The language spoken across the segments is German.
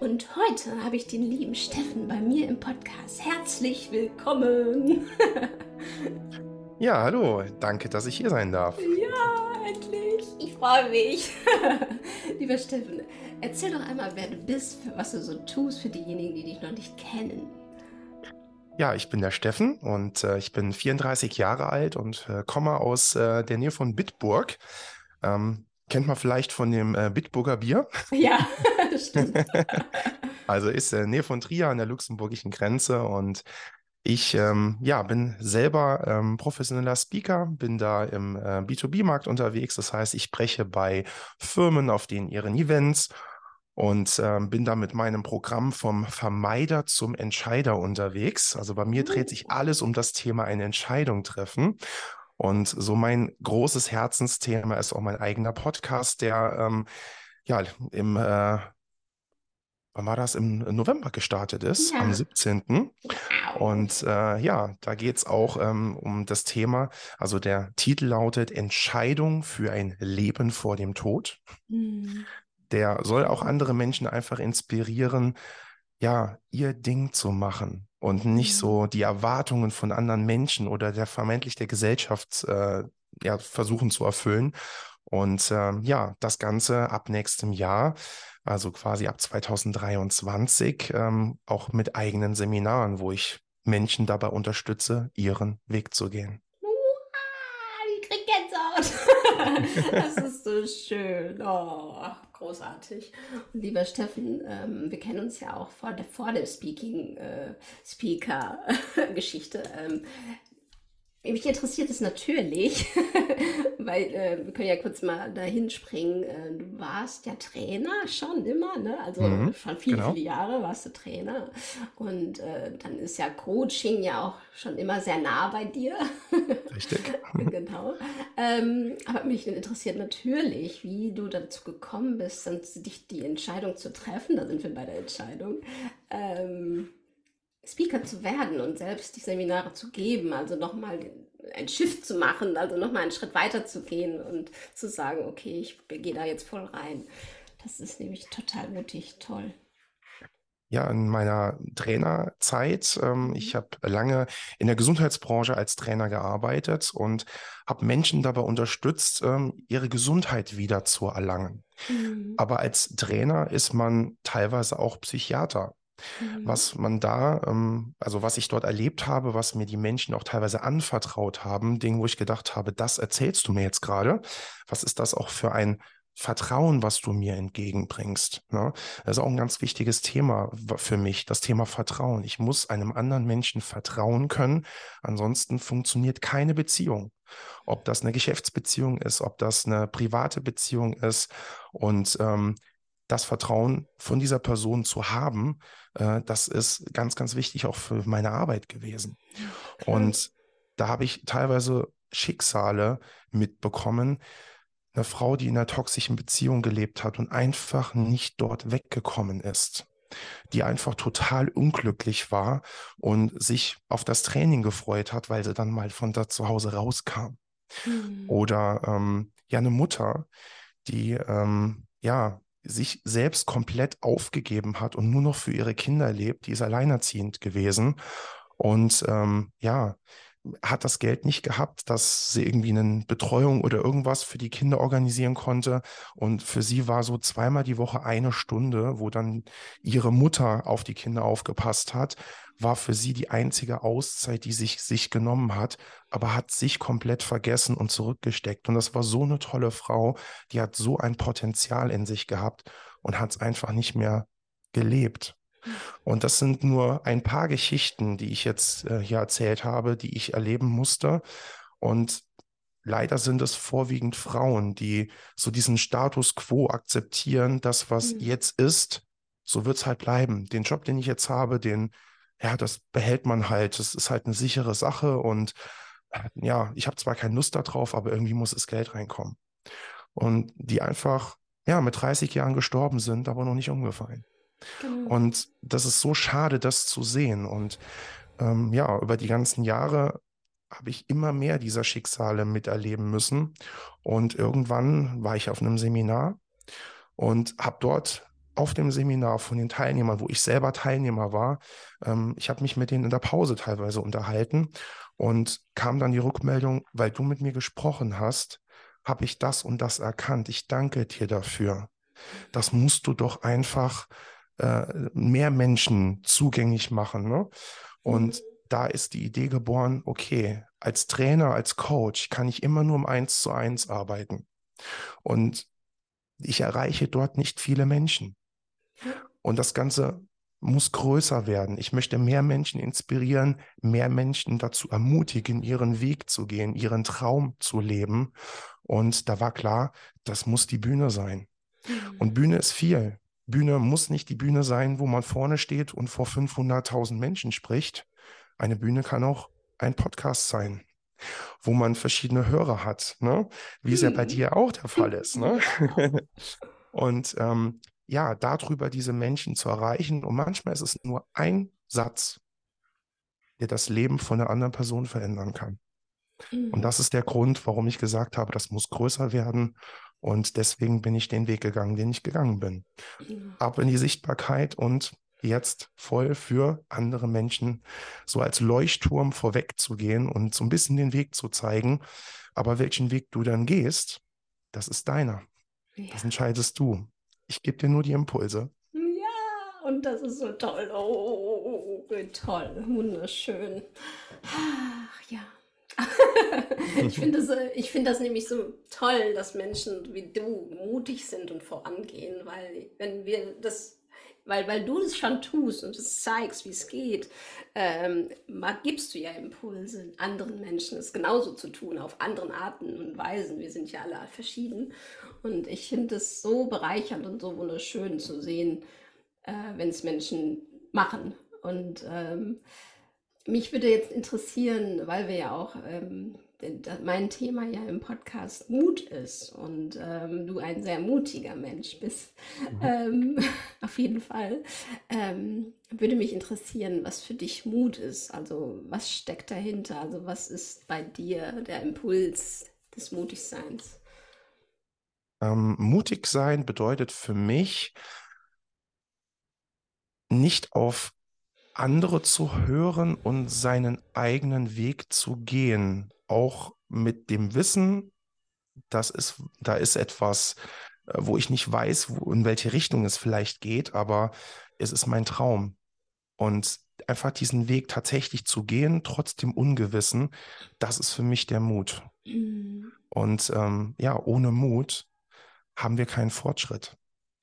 Und heute habe ich den lieben Steffen bei mir im Podcast. Herzlich willkommen. ja, hallo. Danke, dass ich hier sein darf. Ja, endlich. Ich freue mich. Lieber Steffen, erzähl doch einmal, wer du bist, was du so tust für diejenigen, die dich noch nicht kennen. Ja, ich bin der Steffen und äh, ich bin 34 Jahre alt und äh, komme aus äh, der Nähe von Bitburg. Ähm, Kennt man vielleicht von dem äh, Bitburger Bier? Ja, das stimmt. also ist in der Nähe von Trier an der luxemburgischen Grenze und ich ähm, ja, bin selber ähm, professioneller Speaker, bin da im äh, B2B-Markt unterwegs. Das heißt, ich spreche bei Firmen auf denen ihren Events und ähm, bin da mit meinem Programm vom Vermeider zum Entscheider unterwegs. Also bei mir dreht sich oh. alles um das Thema eine Entscheidung treffen. Und so mein großes Herzensthema ist auch mein eigener Podcast, der ähm, ja im äh, wann war das, im November gestartet ist, ja. am 17. Und äh, ja, da geht es auch ähm, um das Thema, also der Titel lautet Entscheidung für ein Leben vor dem Tod. Mhm. Der soll auch andere Menschen einfach inspirieren, ja, ihr Ding zu machen und nicht so mhm. die Erwartungen von anderen Menschen oder der vermeintlich der Gesellschaft äh, ja, versuchen zu erfüllen. Und ähm, ja, das Ganze ab nächstem Jahr, also quasi ab 2023, ähm, auch mit eigenen Seminaren, wo ich Menschen dabei unterstütze, ihren Weg zu gehen. Uah, ich krieg Gänsehaut. das ist so schön. Oh großartig. Und lieber Steffen, ähm, wir kennen uns ja auch vor der, vor der Speaking, äh. Ähm, mich interessiert es natürlich, weil äh, wir können ja kurz mal dahin springen. Äh, du warst ja Trainer schon immer, ne? Also mhm, schon viele, genau. viele Jahre warst du Trainer. Und äh, dann ist ja Coaching ja auch schon immer sehr nah bei dir. Richtig. genau. Ähm, aber mich interessiert natürlich, wie du dazu gekommen bist, dann dich die Entscheidung zu treffen. Da sind wir bei der Entscheidung. Ähm, Speaker zu werden und selbst die Seminare zu geben, also nochmal ein Shift zu machen, also nochmal einen Schritt weiter zu gehen und zu sagen, okay, ich gehe da jetzt voll rein. Das ist nämlich total mutig, toll. Ja, in meiner Trainerzeit, ähm, mhm. ich habe lange in der Gesundheitsbranche als Trainer gearbeitet und habe Menschen dabei unterstützt, ähm, ihre Gesundheit wieder zu erlangen. Mhm. Aber als Trainer ist man teilweise auch Psychiater. Mhm. Was man da, ähm, also was ich dort erlebt habe, was mir die Menschen auch teilweise anvertraut haben, Dinge, wo ich gedacht habe, das erzählst du mir jetzt gerade. Was ist das auch für ein Vertrauen, was du mir entgegenbringst. Ne? Das ist auch ein ganz wichtiges Thema für mich, das Thema Vertrauen. Ich muss einem anderen Menschen vertrauen können, ansonsten funktioniert keine Beziehung. Ob das eine Geschäftsbeziehung ist, ob das eine private Beziehung ist. Und ähm, das Vertrauen von dieser Person zu haben, äh, das ist ganz, ganz wichtig auch für meine Arbeit gewesen. Okay. Und da habe ich teilweise Schicksale mitbekommen. Eine Frau, die in einer toxischen Beziehung gelebt hat und einfach nicht dort weggekommen ist die einfach total unglücklich war und sich auf das Training gefreut hat, weil sie dann mal von da zu Hause rauskam. Mhm. Oder ähm, ja, eine Mutter, die ähm, ja sich selbst komplett aufgegeben hat und nur noch für ihre Kinder lebt, die ist alleinerziehend gewesen. Und ähm, ja, hat das Geld nicht gehabt, dass sie irgendwie eine Betreuung oder irgendwas für die Kinder organisieren konnte. Und für sie war so zweimal die Woche eine Stunde, wo dann ihre Mutter auf die Kinder aufgepasst hat, war für sie die einzige Auszeit, die sich sich genommen hat, aber hat sich komplett vergessen und zurückgesteckt. Und das war so eine tolle Frau, die hat so ein Potenzial in sich gehabt und hat es einfach nicht mehr gelebt. Und das sind nur ein paar Geschichten, die ich jetzt äh, hier erzählt habe, die ich erleben musste. Und leider sind es vorwiegend Frauen, die so diesen Status quo akzeptieren, das, was mhm. jetzt ist, so wird es halt bleiben. Den Job, den ich jetzt habe, den, ja, das behält man halt. Das ist halt eine sichere Sache und ja, ich habe zwar keine Lust darauf, aber irgendwie muss das Geld reinkommen. Und die einfach, ja, mit 30 Jahren gestorben sind, aber noch nicht umgefallen. Genau. Und das ist so schade, das zu sehen. Und ähm, ja, über die ganzen Jahre habe ich immer mehr dieser Schicksale miterleben müssen. Und irgendwann war ich auf einem Seminar und habe dort auf dem Seminar von den Teilnehmern, wo ich selber Teilnehmer war, ähm, ich habe mich mit denen in der Pause teilweise unterhalten und kam dann die Rückmeldung, weil du mit mir gesprochen hast, habe ich das und das erkannt. Ich danke dir dafür. Das musst du doch einfach äh, mehr Menschen zugänglich machen. Ne? Und mhm. da ist die Idee geboren, okay, als Trainer, als Coach kann ich immer nur um eins zu eins arbeiten. Und ich erreiche dort nicht viele Menschen. Und das Ganze muss größer werden. Ich möchte mehr Menschen inspirieren, mehr Menschen dazu ermutigen, ihren Weg zu gehen, ihren Traum zu leben. Und da war klar, das muss die Bühne sein. Mhm. Und Bühne ist viel. Bühne muss nicht die Bühne sein, wo man vorne steht und vor 500.000 Menschen spricht. Eine Bühne kann auch ein Podcast sein, wo man verschiedene Hörer hat, ne? wie es ja bei mhm. dir auch der Fall ist. Ne? und ähm, ja, darüber diese Menschen zu erreichen. Und manchmal ist es nur ein Satz, der das Leben von einer anderen Person verändern kann. Mhm. Und das ist der Grund, warum ich gesagt habe, das muss größer werden. Und deswegen bin ich den Weg gegangen, den ich gegangen bin. Mhm. Ab in die Sichtbarkeit und jetzt voll für andere Menschen so als Leuchtturm vorweg zu gehen und so ein bisschen den Weg zu zeigen. Aber welchen Weg du dann gehst, das ist deiner. Ja. Das entscheidest du. Ich gebe dir nur die Impulse. Ja, und das ist so toll. Oh, toll, wunderschön. Ach ja. ich finde das, äh, find das nämlich so toll, dass Menschen wie du mutig sind und vorangehen, weil wenn wir das weil, weil du das schon tust und es zeigst, wie es geht, ähm, gibst du ja Impulse anderen Menschen, es genauso zu tun, auf anderen Arten und Weisen. Wir sind ja alle verschieden. Und ich finde es so bereichernd und so wunderschön zu sehen, äh, wenn es Menschen machen. Und ähm, mich würde jetzt interessieren, weil wir ja auch ähm, mein Thema ja im Podcast Mut ist und ähm, du ein sehr mutiger Mensch bist, mhm. ähm, auf jeden Fall, ähm, würde mich interessieren, was für dich Mut ist. Also was steckt dahinter? Also was ist bei dir der Impuls des Mutigseins? Ähm, mutig sein bedeutet für mich, nicht auf andere zu hören und seinen eigenen Weg zu gehen auch mit dem Wissen, das ist, da ist etwas, äh, wo ich nicht weiß, wo, in welche Richtung es vielleicht geht, aber es ist mein Traum. Und einfach diesen Weg tatsächlich zu gehen, trotz dem Ungewissen, das ist für mich der Mut. Mhm. Und ähm, ja, ohne Mut haben wir keinen Fortschritt.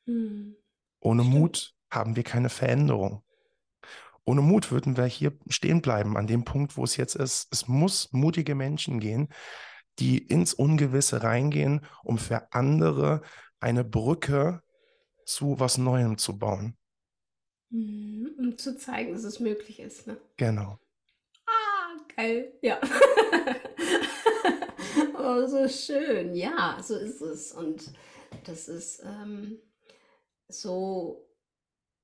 Mhm. Ohne Stimmt. Mut haben wir keine Veränderung. Ohne Mut würden wir hier stehen bleiben an dem Punkt, wo es jetzt ist. Es muss mutige Menschen gehen, die ins Ungewisse reingehen, um für andere eine Brücke zu was Neuem zu bauen. Mhm, um zu zeigen, dass es möglich ist. Ne? Genau. Ah, geil. Ja. oh, so schön. Ja, so ist es. Und das ist ähm, so,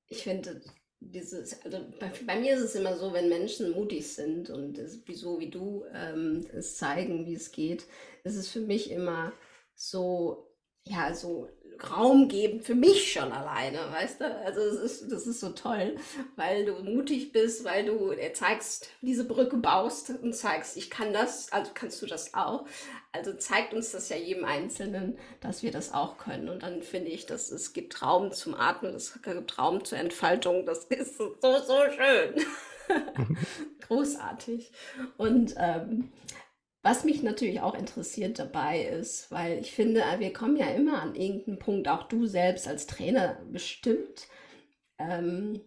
ich finde, dieses, also bei, bei, mir ist es immer so, wenn Menschen mutig sind und es, so wie du ähm, es zeigen, wie es geht, ist es für mich immer so, ja, so Raum geben für mich schon alleine, weißt du? Also es ist, das ist so toll, weil du mutig bist, weil du zeigst, diese Brücke baust und zeigst, ich kann das, also kannst du das auch. Also zeigt uns das ja jedem Einzelnen, dass wir das auch können. Und dann finde ich, dass es gibt Raum zum Atmen, es gibt Raum zur Entfaltung. Das ist so, so schön. Großartig. Und ähm, was mich natürlich auch interessiert dabei ist, weil ich finde, wir kommen ja immer an irgendeinen Punkt, auch du selbst als Trainer bestimmt, ähm,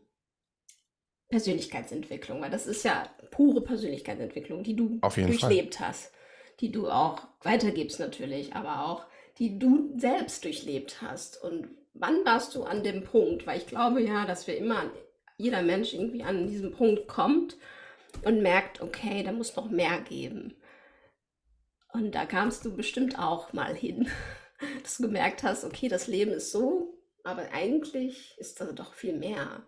Persönlichkeitsentwicklung, weil das ist ja pure Persönlichkeitsentwicklung, die du durchlebt Fall. hast, die du auch weitergibst natürlich, aber auch die du selbst durchlebt hast. Und wann warst du an dem Punkt? Weil ich glaube ja, dass wir immer, jeder Mensch irgendwie an diesen Punkt kommt und merkt, okay, da muss noch mehr geben. Und da kamst du bestimmt auch mal hin, dass du gemerkt hast, okay, das Leben ist so, aber eigentlich ist da doch viel mehr.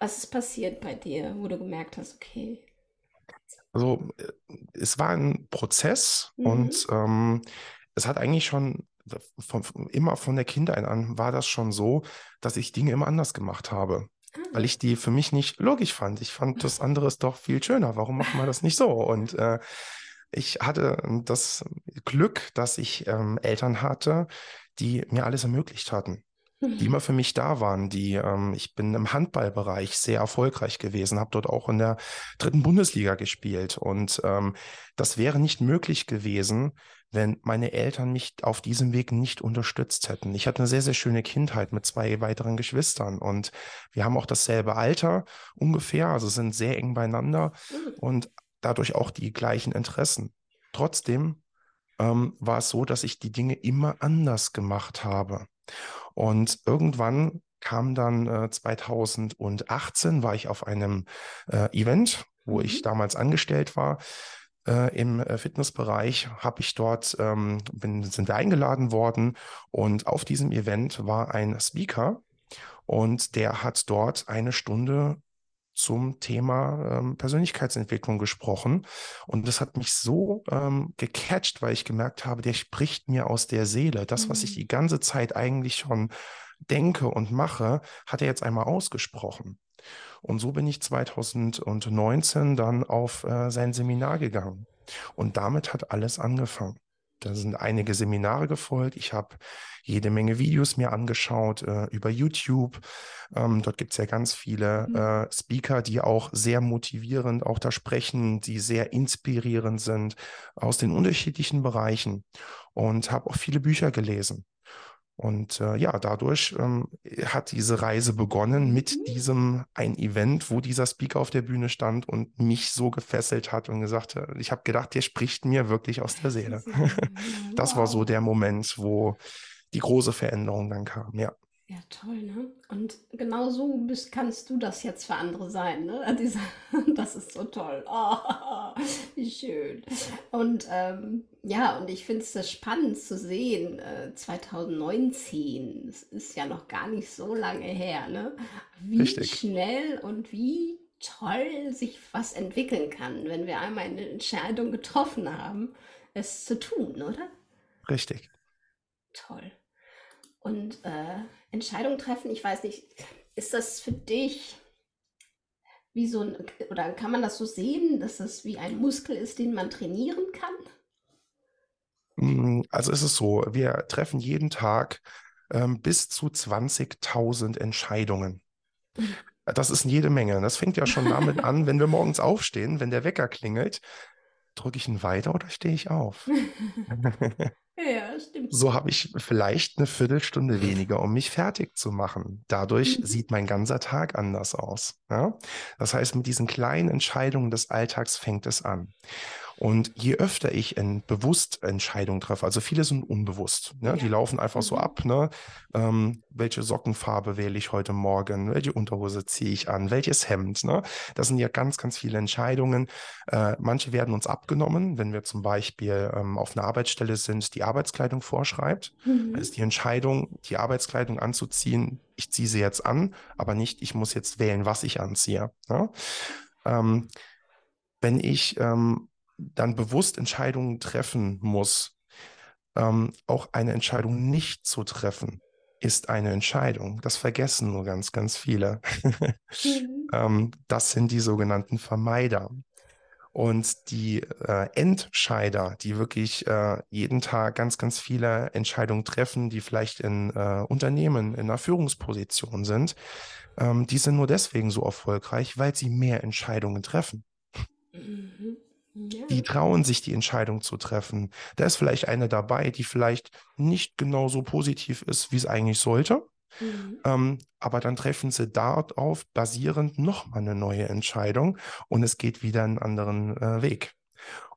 Was ist passiert bei dir, wo du gemerkt hast, okay? Also äh, es war ein Prozess mhm. und ähm, es hat eigentlich schon von, immer von der Kindheit an war das schon so, dass ich Dinge immer anders gemacht habe. Ah. Weil ich die für mich nicht logisch fand. Ich fand das andere ist doch viel schöner. Warum machen wir das nicht so? Und äh, ich hatte das Glück, dass ich ähm, Eltern hatte, die mir alles ermöglicht hatten die mhm. immer für mich da waren. Die, ähm, ich bin im Handballbereich sehr erfolgreich gewesen, habe dort auch in der dritten Bundesliga gespielt. Und ähm, das wäre nicht möglich gewesen, wenn meine Eltern mich auf diesem Weg nicht unterstützt hätten. Ich hatte eine sehr, sehr schöne Kindheit mit zwei weiteren Geschwistern und wir haben auch dasselbe Alter ungefähr, also sind sehr eng beieinander mhm. und dadurch auch die gleichen Interessen. Trotzdem ähm, war es so, dass ich die Dinge immer anders gemacht habe. Und irgendwann kam dann äh, 2018, war ich auf einem äh, Event, wo mhm. ich damals angestellt war. Äh, Im äh, Fitnessbereich habe ich dort, ähm, bin, sind wir eingeladen worden und auf diesem Event war ein Speaker und der hat dort eine Stunde zum Thema ähm, Persönlichkeitsentwicklung gesprochen. Und das hat mich so ähm, gecatcht, weil ich gemerkt habe, der spricht mir aus der Seele. Das, mhm. was ich mhm. die ganze Zeit eigentlich schon denke und mache, hat er jetzt einmal ausgesprochen. Und so bin ich 2019 dann auf äh, sein Seminar gegangen. Und damit hat alles angefangen. Da sind einige Seminare gefolgt. Ich habe jede Menge Videos mir angeschaut äh, über YouTube. Ähm, dort gibt es ja ganz viele mhm. äh, Speaker, die auch sehr motivierend auch da sprechen, die sehr inspirierend sind aus den unterschiedlichen Bereichen und habe auch viele Bücher gelesen. Und äh, ja, dadurch ähm, hat diese Reise begonnen mit mhm. diesem ein Event, wo dieser Speaker auf der Bühne stand und mich so gefesselt hat und gesagt hat, ich habe gedacht, der spricht mir wirklich aus der Seele. das war so der Moment, wo die große Veränderung dann kam, ja. Ja, toll, ne? Und genau so bist, kannst du das jetzt für andere sein, ne? Diese, das ist so toll. Oh, wie schön. Und ähm, ja, und ich finde es spannend zu sehen, äh, 2019, das ist ja noch gar nicht so lange her, ne? Wie Richtig. schnell und wie toll sich was entwickeln kann, wenn wir einmal eine Entscheidung getroffen haben, es zu tun, oder? Richtig. Toll. Und äh, Entscheidungen treffen, ich weiß nicht, ist das für dich wie so ein, oder kann man das so sehen, dass das wie ein Muskel ist, den man trainieren kann? Mm, also ist es so, wir treffen jeden Tag ähm, bis zu 20.000 Entscheidungen. Das ist jede Menge. Das fängt ja schon damit an, wenn wir morgens aufstehen, wenn der Wecker klingelt, drücke ich ihn weiter oder stehe ich auf? Ja, stimmt. So habe ich vielleicht eine Viertelstunde weniger, um mich fertig zu machen. Dadurch mhm. sieht mein ganzer Tag anders aus. Ja? Das heißt, mit diesen kleinen Entscheidungen des Alltags fängt es an. Und je öfter ich in bewusst Entscheidungen treffe, also viele sind unbewusst, ne? Ja. die laufen einfach mhm. so ab, ne? Ähm, welche Sockenfarbe wähle ich heute Morgen, welche Unterhose ziehe ich an, welches Hemd, ne? Das sind ja ganz, ganz viele Entscheidungen. Äh, manche werden uns abgenommen, wenn wir zum Beispiel ähm, auf einer Arbeitsstelle sind, die Arbeitskleidung vorschreibt. Mhm. Da ist die Entscheidung, die Arbeitskleidung anzuziehen, ich ziehe sie jetzt an, aber nicht, ich muss jetzt wählen, was ich anziehe. Ne? Ähm, wenn ich ähm, dann bewusst Entscheidungen treffen muss, ähm, auch eine Entscheidung nicht zu treffen, ist eine Entscheidung. Das vergessen nur ganz, ganz viele. mhm. ähm, das sind die sogenannten Vermeider. Und die äh, Entscheider, die wirklich äh, jeden Tag ganz, ganz viele Entscheidungen treffen, die vielleicht in äh, Unternehmen in einer Führungsposition sind, ähm, die sind nur deswegen so erfolgreich, weil sie mehr Entscheidungen treffen. Mhm. Die trauen sich, die Entscheidung zu treffen. Da ist vielleicht eine dabei, die vielleicht nicht genau so positiv ist, wie es eigentlich sollte. Mhm. Ähm, aber dann treffen sie darauf basierend nochmal eine neue Entscheidung und es geht wieder einen anderen äh, Weg.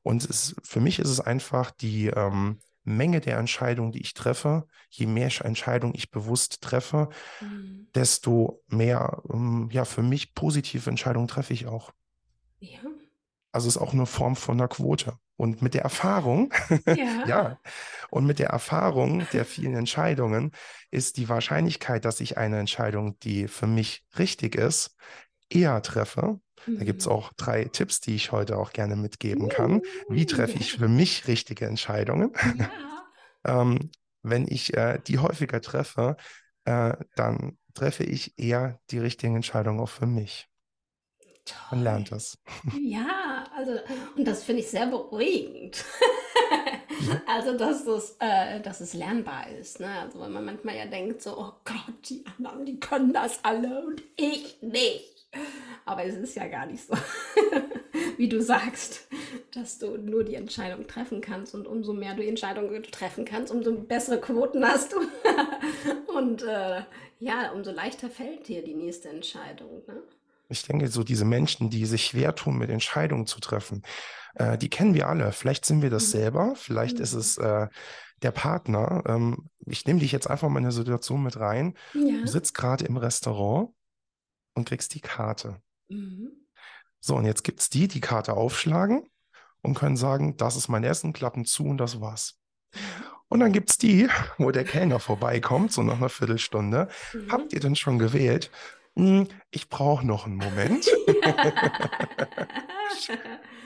Und es, für mich ist es einfach die, ähm, Menge der Entscheidungen, die ich treffe, je mehr Entscheidungen ich bewusst treffe, mhm. desto mehr ähm, ja, für mich positive Entscheidungen treffe ich auch. Ja. Also es ist auch eine Form von einer Quote. Und mit der Erfahrung, ja. ja, und mit der Erfahrung der vielen Entscheidungen ist die Wahrscheinlichkeit, dass ich eine Entscheidung, die für mich richtig ist, eher treffe. Mhm. Da gibt es auch drei Tipps, die ich heute auch gerne mitgeben kann. Wie treffe ich für mich richtige Entscheidungen? Ja. ähm, wenn ich äh, die häufiger treffe, äh, dann treffe ich eher die richtigen Entscheidungen auch für mich. Toll. Man lernt das. Ja, also, und das finde ich sehr beruhigend. also, dass es, äh, dass es lernbar ist. Ne? Also, wenn man manchmal ja denkt, so, oh Gott, die anderen, die können das alle und ich nicht. Aber es ist ja gar nicht so, wie du sagst, dass du nur die Entscheidung treffen kannst und umso mehr du die Entscheidung treffen kannst, umso bessere Quoten hast du. und äh, ja, umso leichter fällt dir die nächste Entscheidung. Ne? Ich denke, so diese Menschen, die sich schwer tun, mit Entscheidungen zu treffen, äh, die kennen wir alle. Vielleicht sind wir das mhm. selber, vielleicht mhm. ist es äh, der Partner. Ähm, ich nehme dich jetzt einfach mal in eine Situation mit rein. Ja. Du sitzt gerade im Restaurant und kriegst die Karte. Mhm. So, und jetzt gibt es die, die Karte aufschlagen und können sagen, das ist mein Essen, klappen zu und das war's. Und dann gibt es die, wo der Kellner vorbeikommt, so nach einer Viertelstunde. Mhm. Habt ihr denn schon gewählt? Hm, ich brauche noch einen Moment.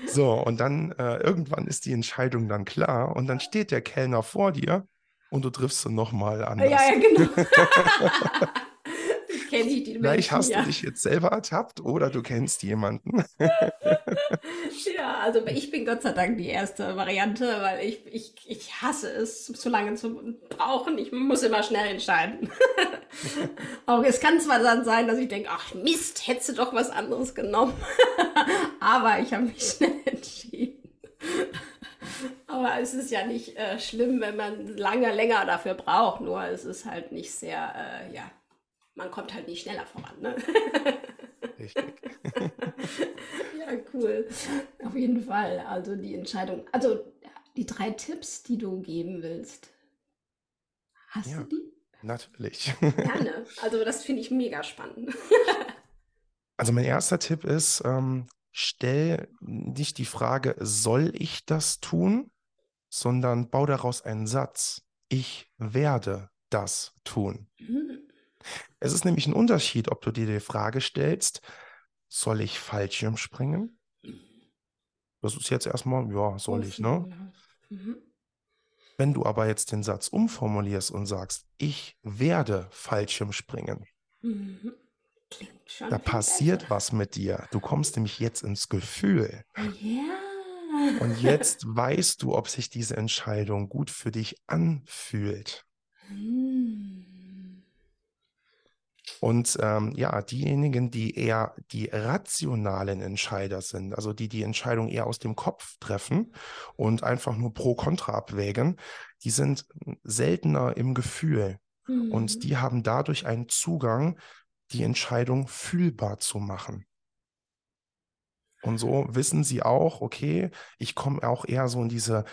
so, und dann äh, irgendwann ist die Entscheidung dann klar und dann steht der Kellner vor dir und du triffst sie nochmal anders. Ja, ja, genau. kenne ich die Vielleicht hast ja. du dich jetzt selber ertappt oder du kennst jemanden. ja, also ich bin Gott sei Dank die erste Variante, weil ich, ich, ich hasse es, zu lange zu brauchen. Ich muss immer schnell entscheiden. Auch es kann zwar dann sein, dass ich denke, ach Mist, hättest du doch was anderes genommen. Aber ich habe mich schnell entschieden. Aber es ist ja nicht äh, schlimm, wenn man lange, länger dafür braucht. Nur es ist halt nicht sehr, äh, ja, man kommt halt nicht schneller voran. Ne? Richtig. ja, cool. Auf jeden Fall. Also die Entscheidung, also die drei Tipps, die du geben willst. Hast ja, du die? Natürlich. Gerne. Also das finde ich mega spannend. also mein erster Tipp ist, ähm, stell nicht die Frage, soll ich das tun, sondern bau daraus einen Satz. Ich werde das tun. Mhm. Es ist nämlich ein Unterschied, ob du dir die Frage stellst, soll ich Fallschirm springen? Das ist jetzt erstmal, ja, soll ich, ne? Mhm. Wenn du aber jetzt den Satz umformulierst und sagst, ich werde Fallschirm springen, mhm. da passiert besser. was mit dir. Du kommst nämlich jetzt ins Gefühl. Ja. Und jetzt weißt du, ob sich diese Entscheidung gut für dich anfühlt. Mhm. Und ähm, ja, diejenigen, die eher die rationalen Entscheider sind, also die die Entscheidung eher aus dem Kopf treffen und einfach nur pro kontra abwägen, die sind seltener im Gefühl. Mhm. Und die haben dadurch einen Zugang, die Entscheidung fühlbar zu machen. Und so wissen sie auch, okay, ich komme auch eher so in diese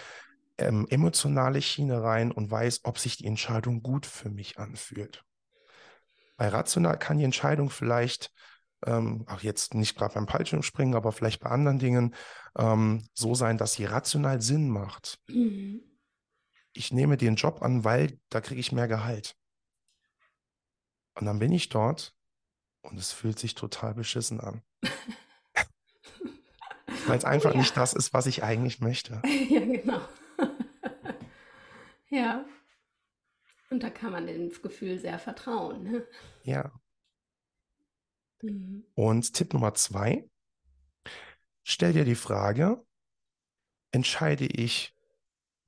ähm, emotionale Schiene rein und weiß, ob sich die Entscheidung gut für mich anfühlt. Bei rational kann die Entscheidung vielleicht, ähm, auch jetzt nicht gerade beim Fallschirmspringen, aber vielleicht bei anderen Dingen, ähm, so sein, dass sie rational Sinn macht. Mhm. Ich nehme den Job an, weil da kriege ich mehr Gehalt. Und dann bin ich dort und es fühlt sich total beschissen an. weil es einfach ja. nicht das ist, was ich eigentlich möchte. Ja, genau. ja. Und da kann man dem Gefühl sehr vertrauen. Ne? Ja. Mhm. Und Tipp Nummer zwei, stell dir die Frage, entscheide ich,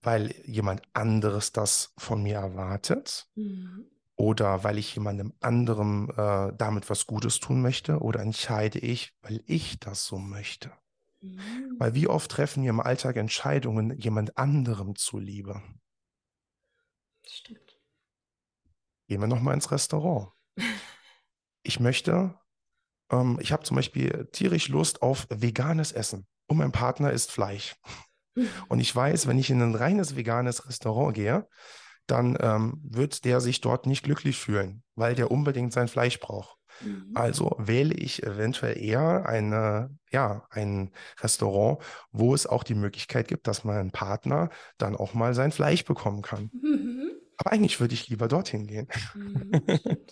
weil jemand anderes das von mir erwartet mhm. oder weil ich jemandem anderem äh, damit was Gutes tun möchte oder entscheide ich, weil ich das so möchte. Mhm. Weil wie oft treffen wir im Alltag Entscheidungen jemand anderem zuliebe? Stimmt. Gehen wir nochmal ins Restaurant. Ich möchte, ähm, ich habe zum Beispiel tierisch Lust auf veganes Essen und mein Partner isst Fleisch. Und ich weiß, wenn ich in ein reines veganes Restaurant gehe, dann ähm, wird der sich dort nicht glücklich fühlen, weil der unbedingt sein Fleisch braucht. Mhm. Also wähle ich eventuell eher eine, ja, ein Restaurant, wo es auch die Möglichkeit gibt, dass mein Partner dann auch mal sein Fleisch bekommen kann. Mhm. Aber eigentlich würde ich lieber dorthin gehen. Mhm.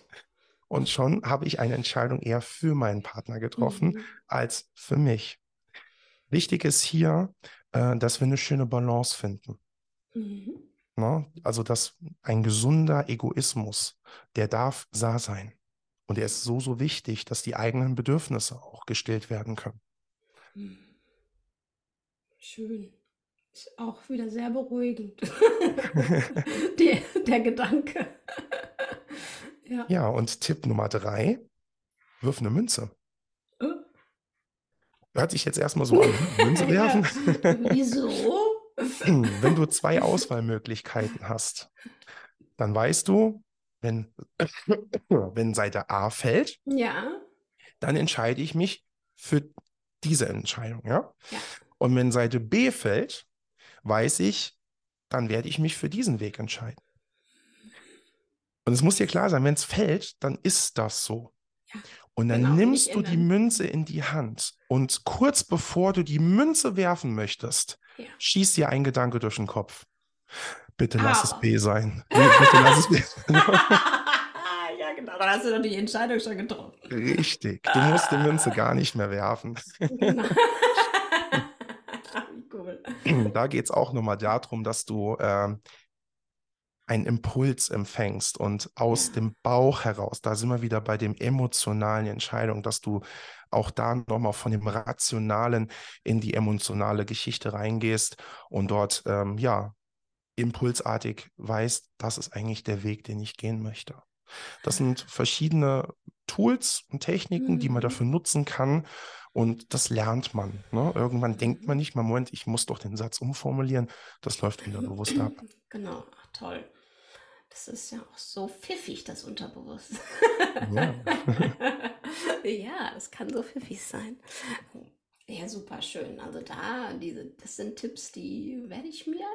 Und schon habe ich eine Entscheidung eher für meinen Partner getroffen Mhm. als für mich. Wichtig ist hier, äh, dass wir eine schöne Balance finden. Mhm. Ne? Also, dass ein gesunder Egoismus, der darf da sein. Und er ist so, so wichtig, dass die eigenen Bedürfnisse auch gestillt werden können. Mhm. Schön. Ist auch wieder sehr beruhigend. der, der Gedanke. ja. Ja, und Tipp Nummer drei, wirf eine Münze. Äh, Hört sich jetzt erstmal so an, hm, Münze werfen. Wieso? Wenn du zwei Auswahlmöglichkeiten hast, dann weißt du, wenn, wenn Seite A fällt, Ja. dann entscheide ich mich für diese Entscheidung, ja? Ja. Und wenn Seite B fällt, weiß ich, dann werde ich mich für diesen Weg entscheiden. Und es muss dir klar sein, wenn es fällt, dann ist das so. Ja, Und dann genau, nimmst du die. Münze in die Hand und kurz bevor du die Münze werfen möchtest, Ja. schießt dir ein Gedanke durch den Kopf. Bitte lass es. B sein. Nee, bitte lass es B sein. ja, genau. Dann hast du doch die Entscheidung schon getroffen. Richtig. Du musst die Münze gar nicht mehr werfen. Genau. Cool. Da geht es auch nochmal darum, dass du ähm, einen Impuls empfängst und aus Ja. dem Bauch heraus, da sind wir wieder bei dem emotionalen Entscheidung, dass du auch da nochmal von dem Rationalen in die emotionale Geschichte reingehst und dort, ähm, ja, impulsartig weißt, das ist eigentlich der Weg, den ich gehen möchte. Das sind verschiedene Tools und Techniken, die man Mhm. dafür nutzen kann. Und das lernt man. Ne? Irgendwann denkt man nicht mal, Moment, ich muss doch den Satz umformulieren. Das läuft wieder bewusst ab. Genau, ach toll. Das ist ja auch so pfiffig, das Unterbewusstsein. Ja. ja, das kann so pfiffig sein. Ja, super schön. Also da, diese, das sind Tipps, die werde ich mir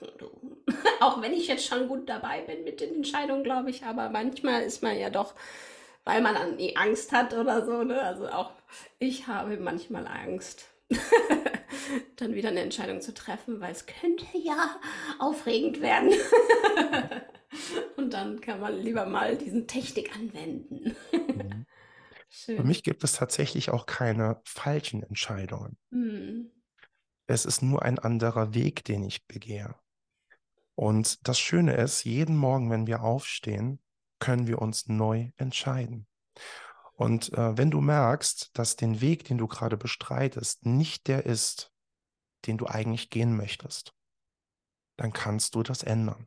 merken. Du. Auch wenn ich jetzt schon gut dabei bin mit den Entscheidungen, glaube ich, aber manchmal ist man ja doch, weil man dann eh Angst hat oder so, ne? Also auch ich habe manchmal Angst, dann wieder eine Entscheidung zu treffen, weil es könnte ja aufregend werden. Und dann kann man lieber mal diesen Technik anwenden. Mhm. Für mich gibt es tatsächlich auch keine falschen Entscheidungen. Hm. Es ist nur ein anderer Weg, den ich begehe. Und das Schöne ist, jeden Morgen, wenn wir aufstehen, können wir uns neu entscheiden. Und äh, wenn du merkst, dass den Weg, den du gerade bestreitest, nicht der ist, den du eigentlich gehen möchtest, dann kannst du das ändern.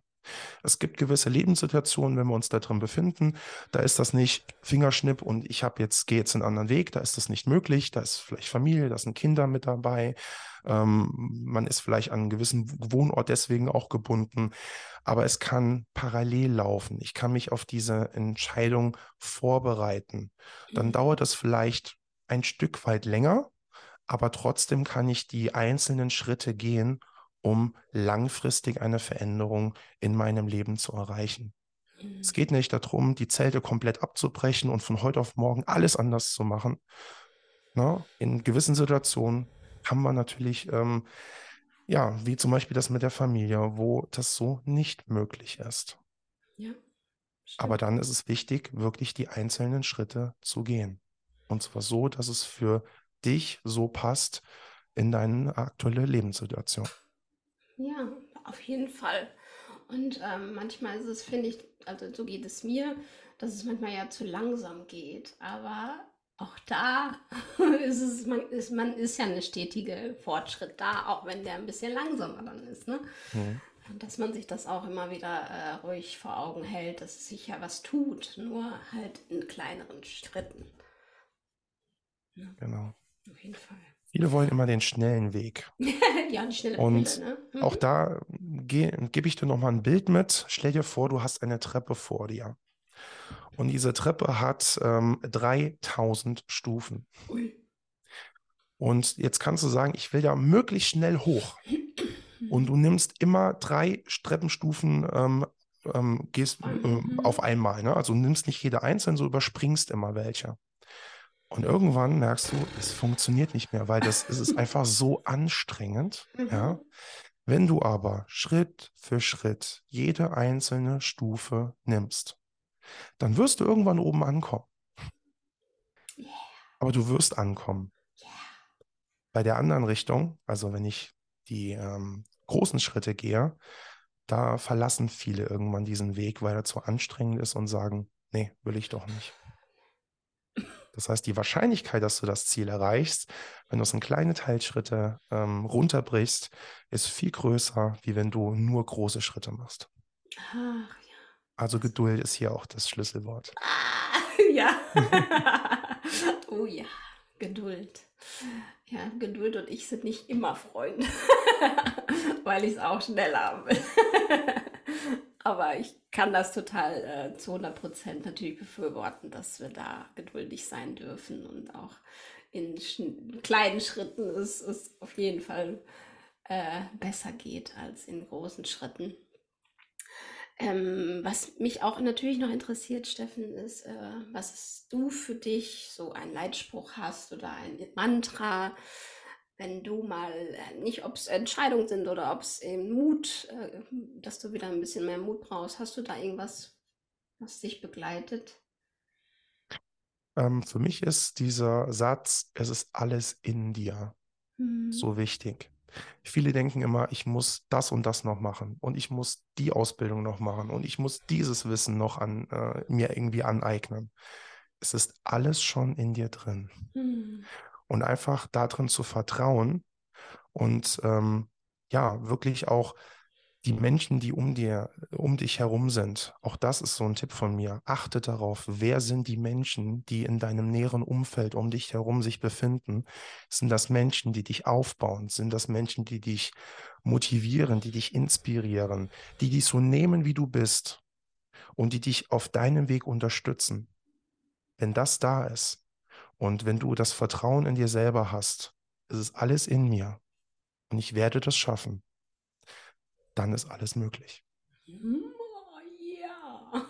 Es gibt gewisse Lebenssituationen, wenn wir uns da drin befinden, da ist das nicht Fingerschnipp und ich habe jetzt, gehe jetzt einen anderen Weg, da ist das nicht möglich, da ist vielleicht Familie, da sind Kinder mit dabei, ähm, man ist vielleicht an einen gewissen Wohnort deswegen auch gebunden, aber es kann parallel laufen. Ich kann mich auf diese Entscheidung vorbereiten. Dann Mhm. dauert das vielleicht ein Stück weit länger, aber trotzdem kann ich die einzelnen Schritte gehen, um langfristig eine Veränderung in meinem Leben zu erreichen. Mhm. Es geht nicht darum, die Zelte komplett abzubrechen und von heute auf morgen alles anders zu machen. Ne? In gewissen Situationen kann man natürlich, ähm, ja, wie zum Beispiel das mit der Familie, wo das so nicht möglich ist. Ja, Aber dann ist es wichtig, wirklich die einzelnen Schritte zu gehen. Und zwar so, dass es für dich so passt in deine aktuelle Lebenssituation. Ja, auf jeden Fall. Und ähm, manchmal ist es, finde ich, also so geht es mir, dass es manchmal ja zu langsam geht. Aber auch da ist es, man ist, man ist ja eine stetige Fortschritt da, auch wenn der ein bisschen langsamer dann ist, ne? Mhm. Und dass man sich das auch immer wieder äh, ruhig vor Augen hält, dass sich ja was tut, nur halt in kleineren Schritten. Ja, Genau. auf jeden Fall. Viele wollen immer den schnellen Weg. ja, die schnelle Und Pille, ne? Auch Mhm. da gebe ich dir nochmal ein Bild mit. Stell dir vor, du hast eine Treppe vor dir. Und diese Treppe hat ähm, 3000 Stufen. Ui. Und jetzt kannst du sagen, ich will ja möglichst schnell hoch. und du nimmst immer drei Treppenstufen, ähm, ähm, gehst äh, Mhm. auf einmal. Ne? Also nimmst nicht jede einzeln, so überspringst immer welche. Und irgendwann merkst du, es funktioniert nicht mehr, weil das es ist einfach so anstrengend. Ja? Mhm. Wenn du aber Schritt für Schritt jede einzelne Stufe nimmst, dann wirst du irgendwann oben ankommen. Yeah. Aber du wirst ankommen. Yeah. Bei der anderen Richtung, also wenn ich die ähm, großen Schritte gehe, da verlassen viele irgendwann diesen Weg, weil er zu anstrengend ist und sagen, nee, will ich doch nicht. Das heißt, die Wahrscheinlichkeit, dass du das Ziel erreichst, wenn du es in kleine Teilschritte ähm, runterbrichst, ist viel größer, wie wenn du nur große Schritte machst. Ach ja. Also Geduld ist hier auch das Schlüsselwort. Ah, ja. oh ja, Geduld. Ja, Geduld und ich sind nicht immer Freunde, weil ich es auch schnell habe. Aber ich kann das total äh, zu 100 Prozent natürlich befürworten, dass wir da geduldig sein dürfen und auch in kleinen Schritten es, es auf jeden Fall äh, besser geht als in großen Schritten. Ähm, was mich auch natürlich noch interessiert, Steffen, ist, äh, was du für dich so ein Leitspruch hast oder ein Mantra, wenn du mal, äh, nicht ob es Entscheidungen sind oder ob es eben Mut, äh, dass du wieder ein bisschen mehr Mut brauchst. Hast du da irgendwas, was dich begleitet? Ähm, für mich ist dieser Satz, es ist alles in dir, Mhm. so wichtig. Viele denken immer, ich muss das und das noch machen und ich muss die Ausbildung noch machen und ich muss dieses Wissen noch an äh, mir irgendwie aneignen. Es ist alles schon in dir drin. Mhm. Und einfach darin zu vertrauen und ähm, ja, wirklich auch die Menschen, die um dir, um dich herum sind, auch das ist so ein Tipp von mir. Achte darauf, wer sind die Menschen, die in deinem näheren Umfeld um dich herum sich befinden? Sind das Menschen, die dich aufbauen? Sind das Menschen, die dich motivieren, die dich inspirieren, die dich so nehmen, wie du bist und die dich auf deinem Weg unterstützen? Wenn das da ist und wenn du das Vertrauen in dir selber hast, es ist alles in mir und ich werde das schaffen, dann ist alles möglich. Oh, ja.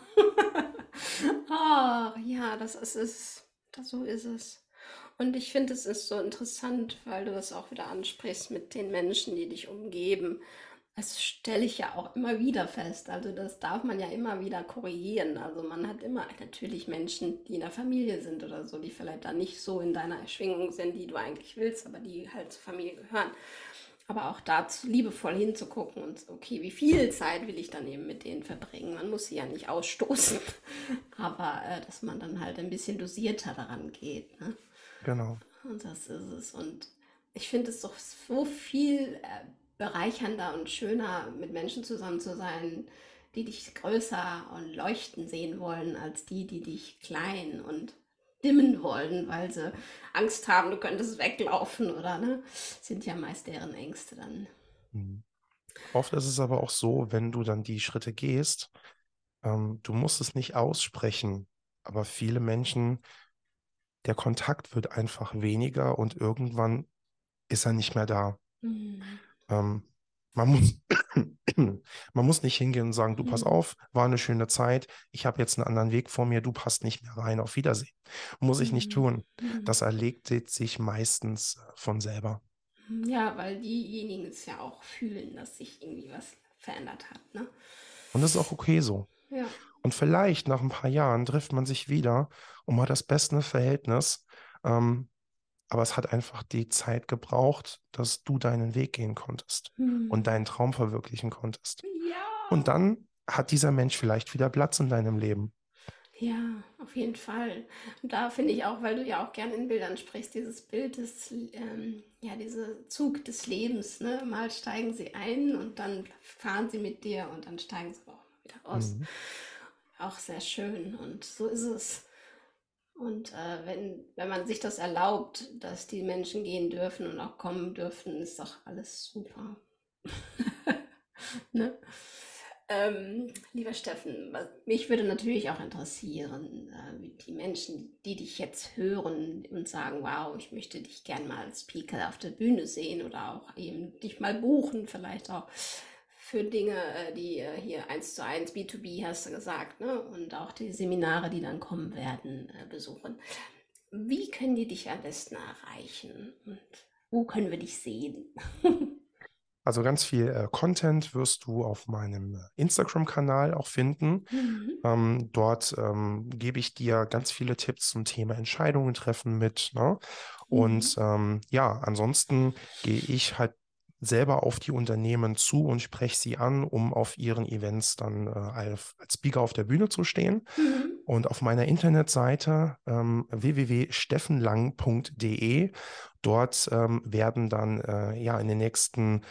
Ah, ja, das ist es. Das, so ist es. Und ich finde, es ist so interessant, weil du das auch wieder ansprichst mit den Menschen, die dich umgeben. Das stelle ich ja auch immer wieder fest. Also das darf man ja immer wieder korrigieren. Also man hat immer natürlich Menschen, die in der Familie sind oder so, die vielleicht da nicht so in deiner Schwingung sind, die du eigentlich willst, aber die halt zur Familie gehören. Aber auch dazu liebevoll hinzugucken und okay, wie viel Zeit will ich dann eben mit denen verbringen? Man muss sie ja nicht ausstoßen, aber äh, dass man dann halt ein bisschen dosierter daran geht. Ne? Genau. Und das ist es. Und ich finde es doch so viel äh, bereichernder und schöner, mit Menschen zusammen zu sein, die dich größer und leuchten sehen wollen, als die, die dich klein und dimmen wollen, weil sie Angst haben, du könntest weglaufen oder ne? Sind ja meist deren Ängste dann. Mhm. Oft ist es aber auch so, wenn du dann die Schritte gehst, ähm, du musst es nicht aussprechen, aber viele Menschen, der Kontakt wird einfach weniger und irgendwann ist er nicht mehr da. Mhm. Ähm, man muss, man muss nicht hingehen und sagen, du pass Mhm. auf, war eine schöne Zeit, ich habe jetzt einen anderen Weg vor mir, du passt nicht mehr rein, auf Wiedersehen. Muss ich nicht Mhm. tun. Mhm. Das erledigt sich meistens äh, von selber. Ja, weil diejenigen es ja auch fühlen, dass sich irgendwie was verändert hat, ne? Und das ist auch okay so. Ja. Und vielleicht nach ein paar Jahren trifft man sich wieder und hat das beste Verhältnis. Ähm, aber es hat einfach die Zeit gebraucht, dass du deinen Weg gehen konntest Mhm. und deinen Traum verwirklichen konntest. Ja. Und dann hat dieser Mensch vielleicht wieder Platz in deinem Leben. Ja, auf jeden Fall. Und da finde ich auch, weil du ja auch gerne in Bildern sprichst, dieses Bild des, ähm, ja, dieser Zug des Lebens, ne? Mal steigen sie ein und dann fahren sie mit dir und dann steigen sie auch wieder aus. Mhm. Auch sehr schön und so ist es. Und äh, wenn, wenn man sich das erlaubt, dass die Menschen gehen dürfen und auch kommen dürfen, ist doch alles super. ne? Ähm, lieber Steffen, mich würde natürlich auch interessieren, äh, die Menschen, die dich jetzt hören und sagen, wow, ich möchte dich gern mal als Speaker auf der Bühne sehen oder auch eben dich mal buchen, vielleicht auch für Dinge, äh, die äh, hier eins zu eins B2B hast du gesagt, ne? Und auch die Seminare, die dann kommen werden, äh, besuchen. Wie können die dich am besten erreichen? Und wo können wir dich sehen? Also ganz viel äh, Content wirst du auf meinem Instagram-Kanal auch finden. Mhm. Ähm, dort ähm, gebe ich dir ganz viele Tipps zum Thema Entscheidungen treffen mit. Ne? Und mhm. ähm, ja, ansonsten gehe ich halt selber auf die Unternehmen zu und spreche sie an, um auf ihren Events dann äh, als, Speaker auf der Bühne zu stehen. Mhm. Und auf meiner Internetseite ähm, www.steffenlang.de, dort ähm, werden dann äh, ja in den nächsten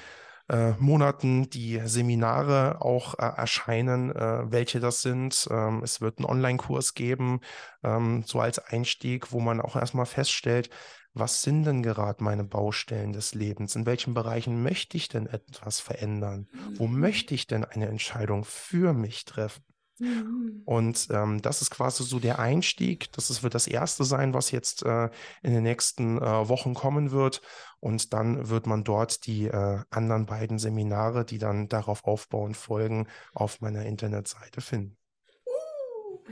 äh, Monaten die Seminare auch äh, erscheinen, äh, welche das sind. Ähm, es wird einen Online-Kurs geben, ähm, so als Einstieg, wo man auch erstmal feststellt, was sind denn gerade meine Baustellen des Lebens? In welchen Bereichen möchte ich denn etwas verändern? Wo mhm. möchte ich denn eine Entscheidung für mich treffen? Mhm. Und ähm, das ist quasi so der Einstieg. Das ist, wird das erste sein, was jetzt äh, in den nächsten äh, Wochen kommen wird. Und dann wird man dort die äh, anderen beiden Seminare, die dann darauf aufbauen, folgen, auf meiner Internetseite finden.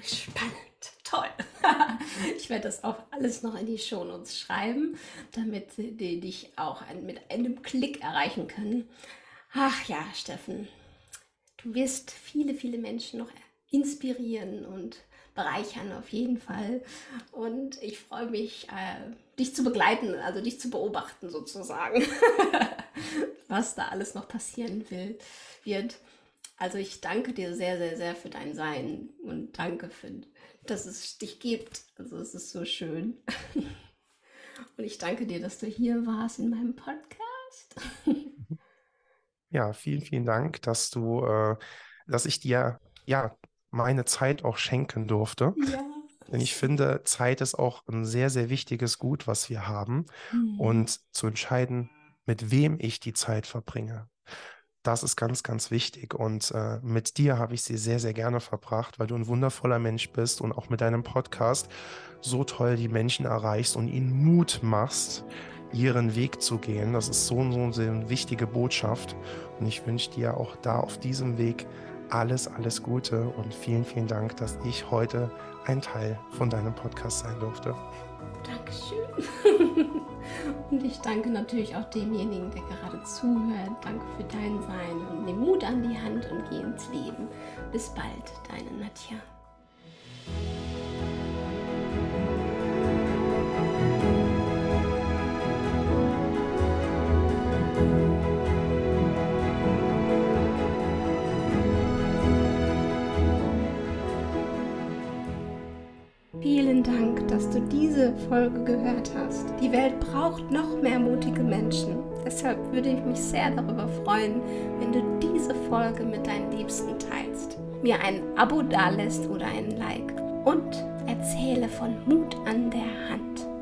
Spannend. Toll. ich werde das auch alles noch in die Shownotes schreiben, damit sie dich auch mit einem Klick erreichen können. Ach ja, Steffen, du wirst viele, viele Menschen noch inspirieren und bereichern auf jeden Fall. Und ich freue mich, äh, dich zu begleiten, also dich zu beobachten sozusagen, was da alles noch passieren will, wird. Also ich danke dir sehr, sehr, sehr für dein Sein und danke für, dass es dich gibt. Also es ist so schön. Und ich danke dir, dass du hier warst in meinem Podcast. Ja, vielen, vielen Dank, dass du, äh, dass ich dir ja meine Zeit auch schenken durfte. Ja. Denn ich finde, Zeit ist auch ein sehr, sehr wichtiges Gut, was wir haben. Mhm. Und zu entscheiden, mit wem ich die Zeit verbringe. Das ist ganz, ganz wichtig. Und äh, mit dir habe ich sie sehr, sehr gerne verbracht, weil du ein wundervoller Mensch bist und auch mit deinem Podcast so toll die Menschen erreichst und ihnen Mut machst, ihren Weg zu gehen. Das ist so, so eine wichtige Botschaft. Und ich wünsche dir auch da auf diesem Weg alles, alles Gute und vielen, vielen Dank, dass ich heute ein Teil von deinem Podcast sein durfte. Dankeschön. und ich danke natürlich auch demjenigen, der gerade zuhört. Danke für dein Sein und nimm Mut an die Hand und geh ins Leben. Bis bald, deine Nadja. Du diese Folge gehört hast. Die Welt braucht noch mehr mutige Menschen. Deshalb würde ich mich sehr darüber freuen, wenn du diese Folge mit deinen Liebsten teilst, mir ein Abo dalässt oder ein Like und erzähle von Mut an der Hand